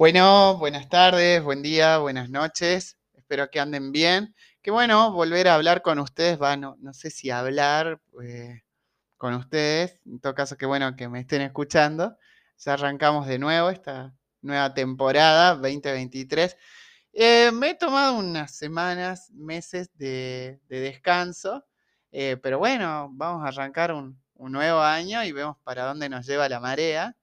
Bueno, buenas tardes, buen día, buenas noches. Espero que anden bien. Qué bueno volver a hablar con ustedes. Va, no, no sé si hablar eh, con ustedes. En todo caso, qué bueno que me estén escuchando. Ya arrancamos de nuevo esta nueva temporada 2023. Eh, me he tomado unas semanas, meses de, descanso, eh, pero bueno, vamos a arrancar un nuevo año y vemos para dónde nos lleva la marea.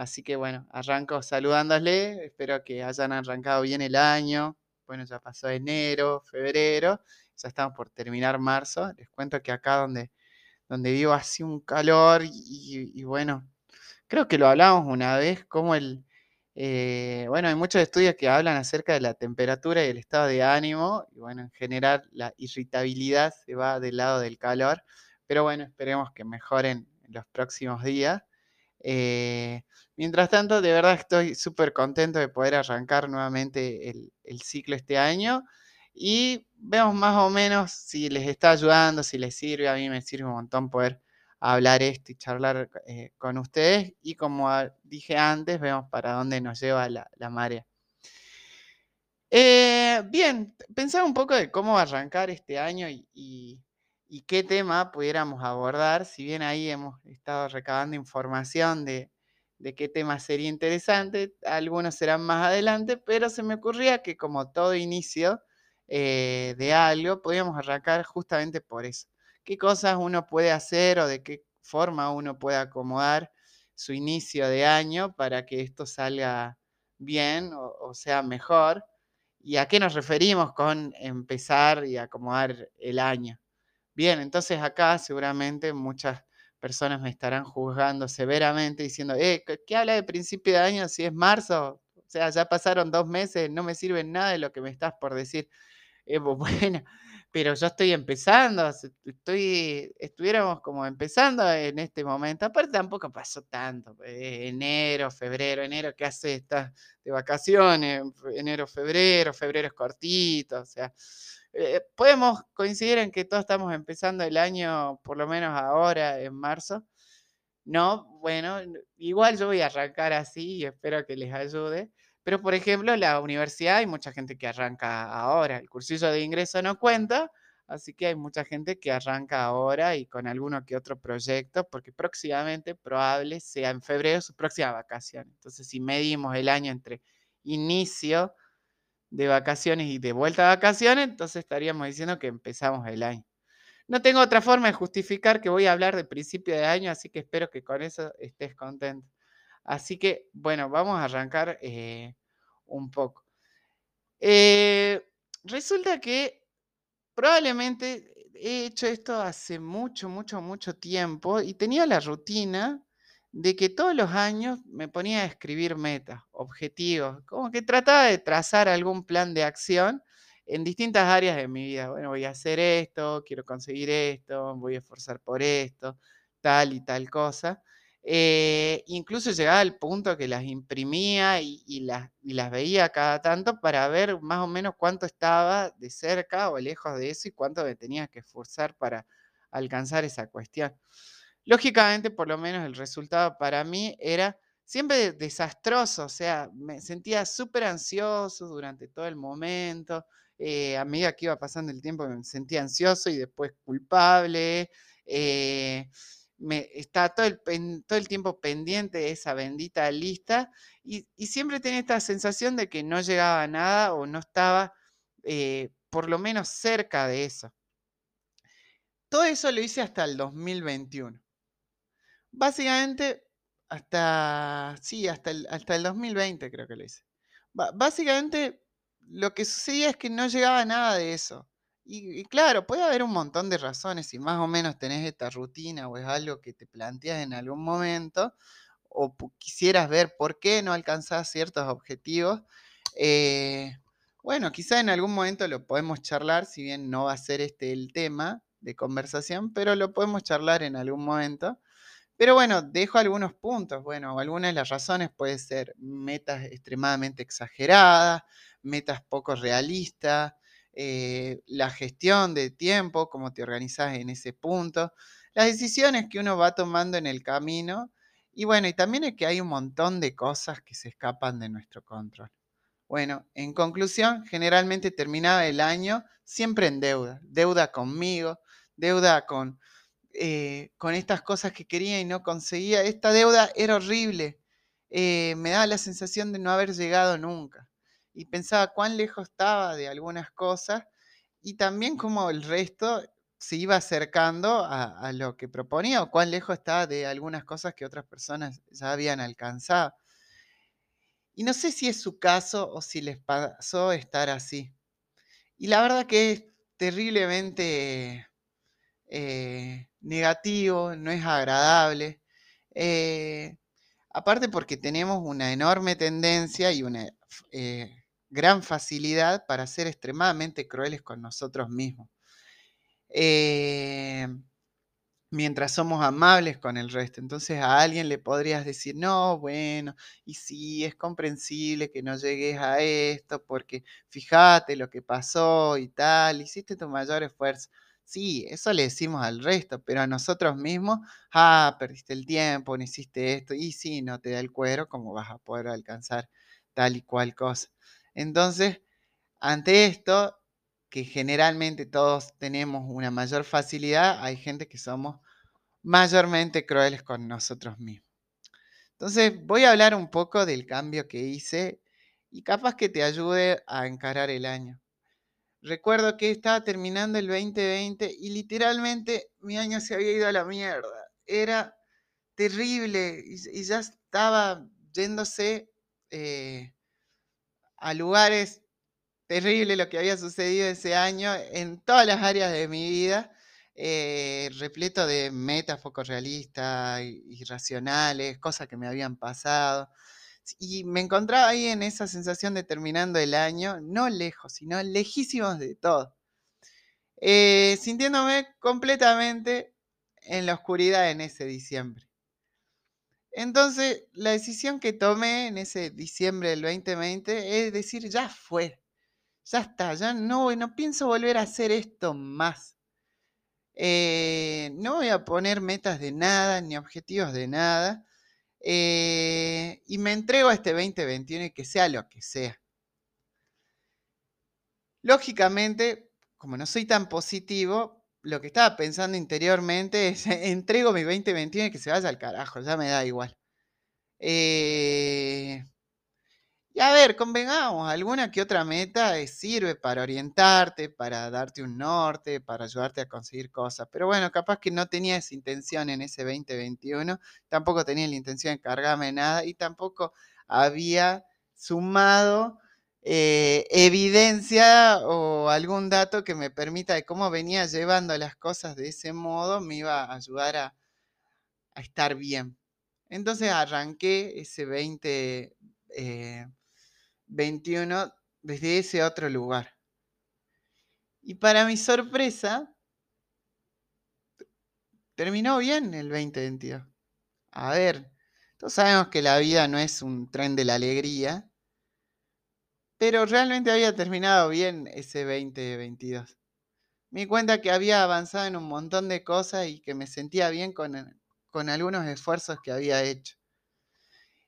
Así que bueno, arranco saludándole, espero que hayan arrancado bien el año. Bueno, ya pasó enero, febrero, ya estamos por terminar marzo. Les cuento que acá donde, donde vivo hace un calor y, bueno, creo que lo hablamos una vez, como el... Eh, bueno, hay muchos estudios que hablan acerca de la temperatura y el estado de ánimo, y bueno, en general la irritabilidad se va del lado del calor, pero bueno, esperemos que mejoren en los próximos días. Eh, mientras tanto, de verdad estoy súper contento de poder arrancar nuevamente el, ciclo este año y vemos más o menos si les está ayudando, si les sirve. A mí me sirve un montón poder hablar esto y charlar eh, con ustedes y como dije antes, vemos para dónde nos lleva la, marea. Eh, bien, pensaba un poco de cómo arrancar este año y y qué tema pudiéramos abordar, si bien ahí hemos estado recabando información de, qué tema sería interesante, algunos serán más adelante, pero se me ocurría que como todo inicio eh, de algo, podíamos arrancar justamente por eso. ¿Qué cosas uno puede hacer o de qué forma uno puede acomodar su inicio de año para que esto salga bien o sea mejor? ¿Y a qué nos referimos con empezar y acomodar el año? Bien, entonces acá seguramente muchas personas me estarán juzgando severamente diciendo, eh, ¿qué habla de principio de año si es marzo? O sea, ya pasaron dos meses, no me sirve nada de lo que me estás por decir. Eh, bueno, pero yo estoy empezando, estoy, estuviéramos como empezando en este momento. Aparte tampoco pasó tanto, eh, enero, febrero, enero, ¿qué hace? Estás de vacaciones, enero, febrero, febrero es cortito, o sea, eh, podemos coincidir en que todos estamos empezando el año, por lo menos ahora, en marzo. No, bueno, igual yo voy a arrancar así y espero que les ayude. Pero, por ejemplo, la universidad hay mucha gente que arranca ahora. El cursillo de ingreso no cuenta, así que hay mucha gente que arranca ahora y con alguno que otro proyecto, porque próximamente, probable, sea en febrero su próxima vacación. Entonces, si medimos el año entre inicio de vacaciones y de vuelta a vacaciones, entonces estaríamos diciendo que empezamos el año. No tengo otra forma de justificar que voy a hablar de principio de año, así que espero que con eso estés contento. Así que, bueno, vamos a arrancar eh, un poco. Eh, resulta que probablemente he hecho esto hace mucho, mucho, mucho tiempo y tenía la rutina de que todos los años me ponía a escribir metas, objetivos, como que trataba de trazar algún plan de acción en distintas áreas de mi vida. Bueno, voy a hacer esto, quiero conseguir esto, voy a esforzar por esto, tal y tal cosa. Eh, incluso llegaba al punto que las imprimía y, las, veía cada tanto para ver más o menos cuánto estaba de cerca o lejos de eso y cuánto me tenía que esforzar para alcanzar esa cuestión. Lógicamente, por lo menos el resultado para mí era siempre desastroso, o sea, me sentía súper ansioso durante todo el momento, eh, a medida que iba pasando el tiempo me sentía ansioso y después culpable, eh, me, estaba todo el, todo el tiempo pendiente de esa bendita lista y, siempre tenía esta sensación de que no llegaba nada o no estaba eh, por lo menos cerca de eso. Todo eso lo hice hasta el 2021. Básicamente, hasta, sí, hasta el, hasta el 2020 creo que lo hice. básicamente, lo que sucedía es que no llegaba nada de eso. Y, claro, puede haber un montón de razones si más o menos tenés esta rutina o es algo que te planteas en algún momento o quisieras ver por qué no alcanzás ciertos objetivos. Eh, bueno, quizá en algún momento lo podemos charlar, si bien no va a ser este el tema de conversación, pero lo podemos charlar en algún momento. Pero bueno, dejo algunos puntos. Bueno, algunas de las razones pueden ser metas extremadamente exageradas, metas poco realistas, eh, la gestión de tiempo, cómo te organizas en ese punto, las decisiones que uno va tomando en el camino Y bueno, y también es que hay un montón de cosas que se escapan de nuestro control. Bueno, en conclusión, generalmente terminaba el año siempre en deuda. Deuda conmigo, deuda con, eh, con estas cosas que quería y no conseguía. Esta deuda era horrible. Eh, me daba la sensación de no haber llegado nunca. Y pensaba cuán lejos estaba de algunas cosas y también cómo el resto se iba acercando a, lo que proponía o cuán lejos estaba de algunas cosas que otras personas ya habían alcanzado. Y no sé si es su caso o si les pasó estar así. Y la verdad que es terriblemente eh, negativo, no es agradable. Eh, aparte porque tenemos una enorme tendencia y una eh, gran facilidad para ser extremadamente crueles con nosotros mismos. Eh, mientras somos amables con el resto. Entonces a alguien le podrías decir, no, bueno, y sí, es comprensible que no llegues a esto, porque fíjate lo que pasó y tal, hiciste tu mayor esfuerzo. Sí, eso le decimos al resto, pero a nosotros mismos, ah, perdiste el tiempo, no hiciste esto, y sí, no te da el cuero, ¿cómo vas a poder alcanzar tal y cual cosa? Entonces, ante esto, que generalmente todos tenemos una mayor facilidad, hay gente que somos mayormente crueles con nosotros mismos. Entonces, voy a hablar un poco del cambio que hice y capaz que te ayude a encarar el año. Recuerdo que estaba terminando el 2020 y literalmente mi año se había ido a la mierda. Era terrible y, ya estaba yéndose eh, a lugares terribles lo que había sucedido ese año en todas las áreas de mi vida, eh, repleto de metas poco realistas, irracionales, cosas que me habían pasado. Y me encontraba ahí en esa sensación de terminando el año, no lejos, sino lejísimos de todo. Eh, sintiéndome completamente en la oscuridad en ese diciembre. Entonces, la decisión que tomé en ese diciembre del 2020 es decir, ya fue, ya está, ya no, no pienso volver a hacer esto más. Eh, no voy a poner metas de nada, ni objetivos de nada. Eh, y me entrego a este 2021 y que sea lo que sea. Lógicamente, como no soy tan positivo, lo que estaba pensando interiormente es, entrego mi 2021 y que se vaya al carajo, ya me da igual. Eh, y a ver, convengamos, alguna que otra meta eh, sirve para orientarte, para darte un norte, para ayudarte a conseguir cosas. Pero bueno, capaz que no tenía esa intención en ese 2021, tampoco tenía la intención de cargarme nada y tampoco había sumado eh, evidencia o algún dato que me permita de cómo venía llevando las cosas de ese modo, me iba a ayudar a, estar bien. Entonces arranqué ese 20... 21 desde ese otro lugar. Y para mi sorpresa, terminó bien el 2022. A ver, todos sabemos que la vida no es un tren de la alegría, pero realmente había terminado bien ese 2022. Me di cuenta que había avanzado en un montón de cosas y que me sentía bien con, con algunos esfuerzos que había hecho.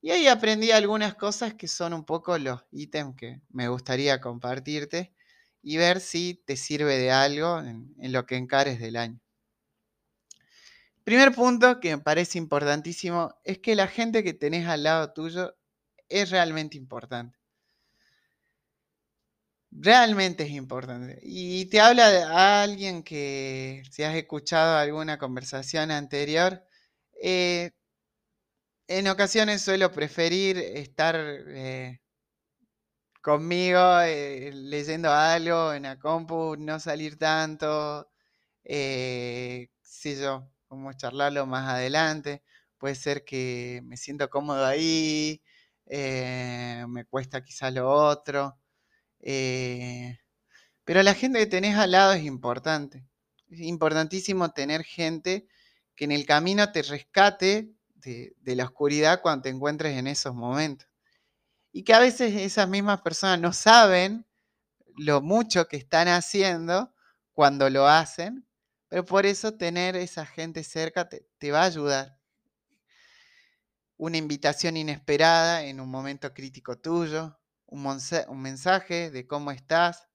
Y ahí aprendí algunas cosas que son un poco los ítems que me gustaría compartirte y ver si te sirve de algo en, lo que encares del año. Primer punto que me parece importantísimo es que la gente que tenés al lado tuyo es realmente importante. Realmente es importante. Y te habla de alguien que, si has escuchado alguna conversación anterior, eh, en ocasiones suelo preferir estar eh, conmigo eh, leyendo algo en la compu, no salir tanto, eh, sé yo, como charlarlo más adelante. Puede ser que me siento cómodo ahí, me cuesta quizá lo otro. Pero la gente que tenés al lado es importante. Es importantísimo tener gente que en el camino te rescate de, la oscuridad cuando te encuentres en esos momentos. Y que a veces esas mismas personas no saben lo mucho que están haciendo cuando lo hacen, pero por eso tener esa gente cerca te, va a ayudar. una invitación inesperada en un momento crítico tuyo, un, mensaje de cómo estás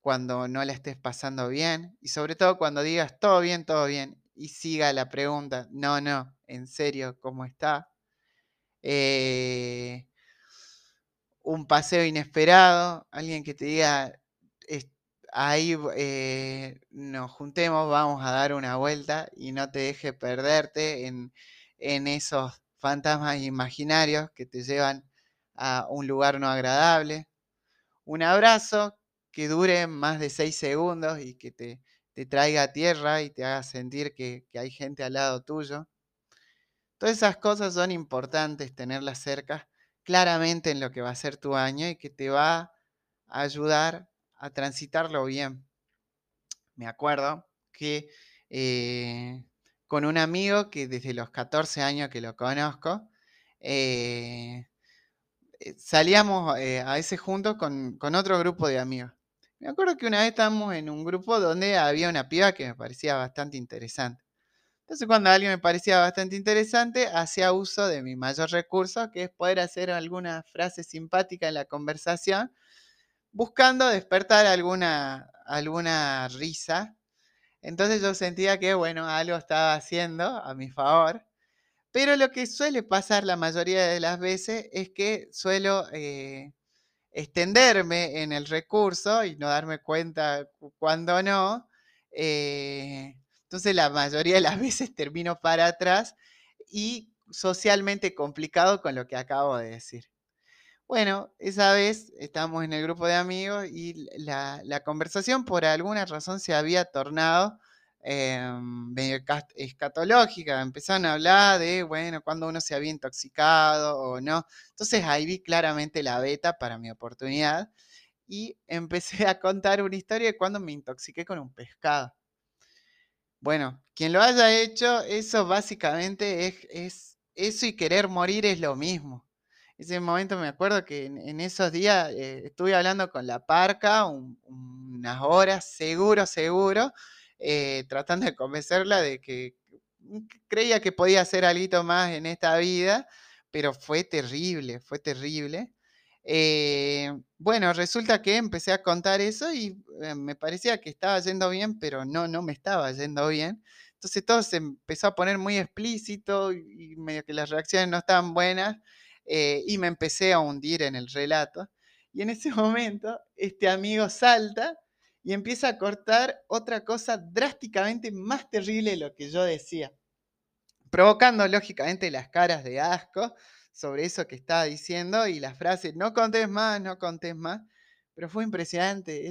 cuando no la estés pasando bien y sobre todo cuando digas todo bien, todo bien y siga la pregunta, no, no, en serio, ¿cómo está? Eh, un paseo inesperado, alguien que te diga, ahí eh, nos juntemos, vamos a dar una vuelta y no te deje perderte en, en esos fantasmas imaginarios que te llevan a un lugar no agradable. Un abrazo que dure más de seis segundos y que te, traiga a tierra y te haga sentir que, que hay gente al lado tuyo. Todas esas cosas son importantes tenerlas cerca claramente en lo que va a ser tu año y que te va a ayudar a transitarlo bien. Me acuerdo que eh, con un amigo que desde los 14 años que lo conozco, eh, eh, salíamos a veces juntos con, con, otro grupo de amigos. Me acuerdo que una vez estábamos en un grupo donde había una piba que me parecía bastante interesante. Entonces cuando alguien me parecía bastante interesante, hacía uso de mi mayor recurso, que es poder hacer alguna frase simpática en la conversación, buscando despertar alguna, alguna risa. Entonces yo sentía que, bueno, algo estaba haciendo a mi favor. Pero lo que suele pasar la mayoría de las veces es que suelo eh, extenderme en el recurso y no darme cuenta cuando no. Eh, entonces la mayoría de las veces termino para atrás y socialmente complicado con lo que acabo de decir. Bueno, esa vez estamos en el grupo de amigos y la, conversación por alguna razón se había tornado em, escatológica. Empezaron a hablar de, bueno, cuando uno se había intoxicado o no. Entonces ahí vi claramente la beta para mi oportunidad y empecé a contar una historia de cuando me intoxiqué con un pescado. Bueno, quien lo haya hecho, eso básicamente es, eso y querer morir es lo mismo. Ese momento me acuerdo que en, esos días eh, estuve hablando con la parca unas horas, seguro, seguro, eh, tratando de convencerla de que creía que podía hacer algo más en esta vida, pero fue terrible, fue terrible. Eh, bueno, resulta que empecé a contar eso y eh, me parecía que estaba yendo bien, pero no, no me estaba yendo bien. Entonces todo se empezó a poner muy explícito y medio que las reacciones no estaban buenas eh, y me empecé a hundir en el relato. Y en ese momento este amigo salta y empieza a cortar otra cosa drásticamente más terrible de lo que yo decía, provocando lógicamente las caras de asco sobre eso que estaba diciendo y la frase, no contés más, no contés más. Pero fue impresionante.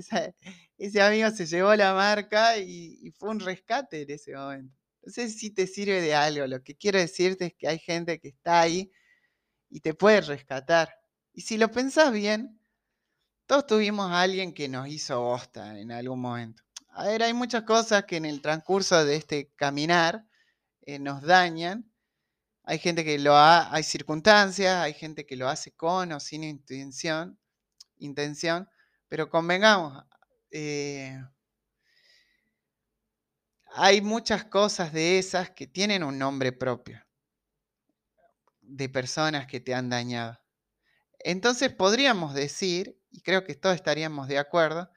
ese amigo se llevó la marca y, fue un rescate en ese momento. No sé si te sirve de algo. Lo que quiero decirte es que hay gente que está ahí y te puede rescatar. Y si lo pensás bien, todos tuvimos a alguien que nos hizo bosta en algún momento. A ver, hay muchas cosas que en el transcurso de este caminar eh, nos dañan hay gente que lo ha, hay circunstancias, hay gente que lo hace con o sin intención, intención pero convengamos, eh, hay muchas cosas de esas que tienen un nombre propio, de personas que te han dañado. Entonces podríamos decir, y creo que todos estaríamos de acuerdo,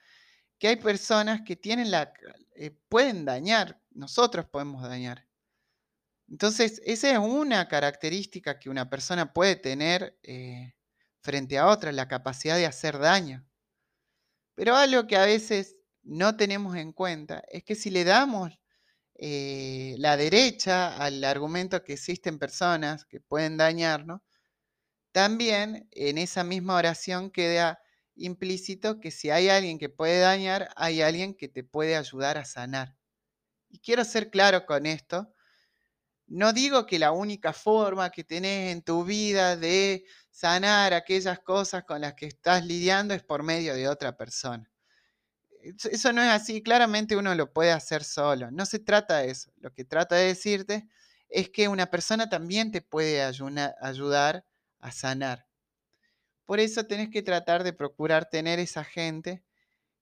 que hay personas que tienen la, eh, pueden dañar, nosotros podemos dañar. Entonces, esa es una característica que una persona puede tener eh, frente a otra, la capacidad de hacer daño. Pero algo que a veces no tenemos en cuenta es que si le damos eh, la derecha al argumento que existen personas que pueden dañarnos, también en esa misma oración queda implícito que si hay alguien que puede dañar, hay alguien que te puede ayudar a sanar. Y quiero ser claro con esto, no digo que la única forma que tenés en tu vida de sanar aquellas cosas con las que estás lidiando es por medio de otra persona. Eso no es así, claramente uno lo puede hacer solo. No se trata de eso. Lo que trata de decirte es que una persona también te puede ayudar a sanar. Por eso tenés que tratar de procurar tener esa gente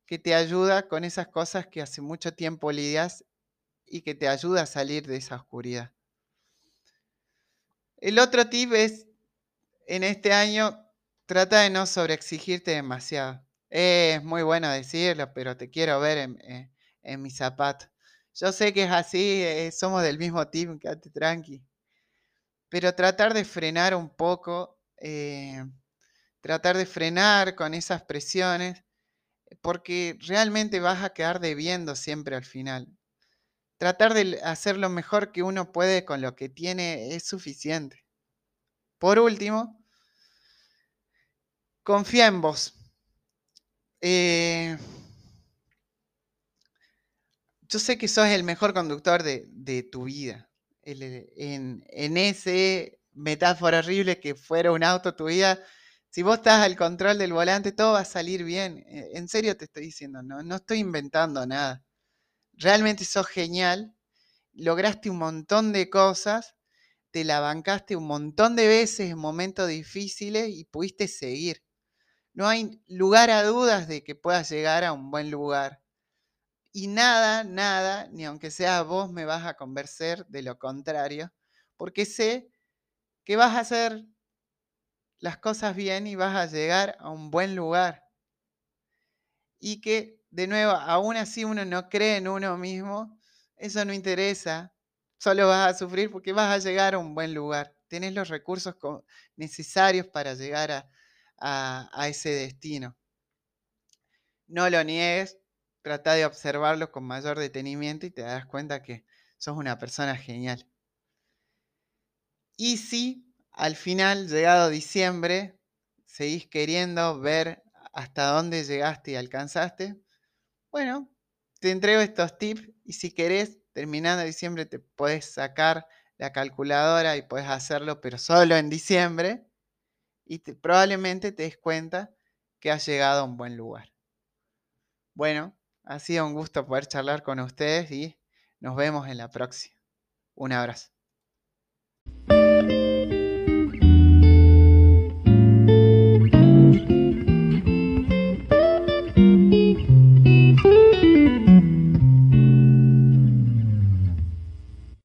que te ayuda con esas cosas que hace mucho tiempo lidias y que te ayuda a salir de esa oscuridad. El otro tip es, en este año, trata de no sobreexigirte demasiado. Es muy bueno decirlo, pero te quiero ver en, en, en mi zapato. Yo sé que es así, eh, somos del mismo team, quédate tranqui. Pero tratar de frenar un poco, eh, tratar de frenar con esas presiones, porque realmente vas a quedar debiendo siempre al final. Tratar de hacer lo mejor que uno puede con lo que tiene es suficiente. Por último, confía en vos. Eh, yo sé que sos el mejor conductor de, de tu vida. En, en ese metáfora horrible que fuera un auto tu vida, si vos estás al control del volante, todo va a salir bien. Eh, En serio te estoy diciendo, no, no estoy inventando nada. Realmente sos genial, lograste un montón de cosas, te la bancaste un montón de veces en momentos difíciles y pudiste seguir. No hay lugar a dudas de que puedas llegar a un buen lugar. Y nada, nada, ni aunque sea vos, me vas a convencer de lo contrario, porque sé que vas a hacer las cosas bien y vas a llegar a un buen lugar. Y que, de nuevo, aún así uno no cree en uno mismo, eso no interesa, solo vas a sufrir porque vas a llegar a un buen lugar. Tenés los recursos necesarios para llegar a, a- a ese destino. No lo niegues, trata de observarlo con mayor detenimiento y te darás cuenta que sos una persona genial. Y si al final, llegado diciembre, seguís queriendo ver hasta dónde llegaste y alcanzaste, bueno, te entrego estos tips y si querés, terminando diciembre, te puedes sacar la calculadora y puedes hacerlo, pero solo en diciembre, y te- probablemente te des cuenta que has llegado a un buen lugar. Bueno, ha sido un gusto poder charlar con ustedes y nos vemos en la próxima. Un abrazo.